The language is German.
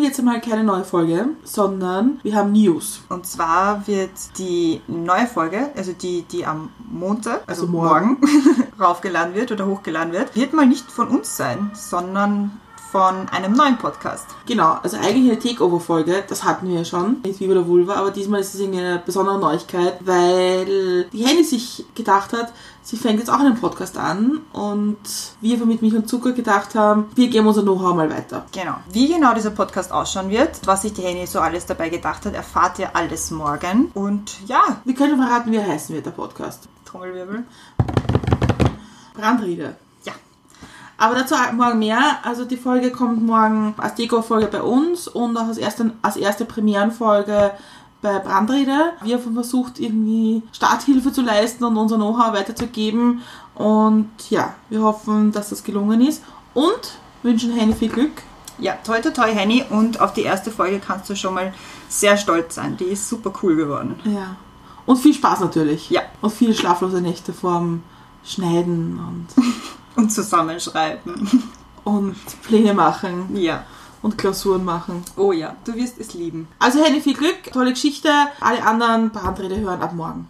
jetzt einmal keine neue Folge, sondern wir haben News. Und zwar wird die neue Folge, also die, die am Montag, also, Also morgen, raufgeladen wird oder hochgeladen wird, wird mal nicht von uns sein, sondern von einem neuen Podcast. Genau, also eigentlich eine Takeover-Folge, das hatten wir ja schon, mit Viva der Vulva, aber diesmal ist es eine besondere Neuigkeit, weil die Henny sich gedacht hat, sie fängt jetzt auch einen Podcast an und wir von Mit Milch und Zucker gedacht haben, wir geben unser Know-how mal weiter. Genau. Wie genau dieser Podcast ausschauen wird, was sich die Henny so alles dabei gedacht hat, erfahrt ihr alles morgen. Und ja, Wir können verraten, wie er heißen wird, der Podcast. Trommelwirbel. Brandrede. Aber dazu morgen mehr. Also die Folge kommt morgen als Deko-Folge bei uns und auch als erste, als erste Premierenfolge bei Brandrede. Wir haben versucht, irgendwie Starthilfe zu leisten und unser Know-how weiterzugeben. Und ja, wir hoffen, dass das gelungen ist. Und wünschen Henny viel Glück. Ja, toi toi toi Henny und auf die erste Folge kannst du schon mal sehr stolz sein. Die ist super cool geworden. Ja. Und viel Spaß natürlich. Ja. Und viele schlaflose Nächte vorm Schneiden und, Und zusammenschreiben. und Pläne machen Ja. und Klausuren machen. Oh ja, du wirst es lieben. Also Henny, viel Glück, tolle Geschichte. Alle anderen Brandrede hören ab morgen.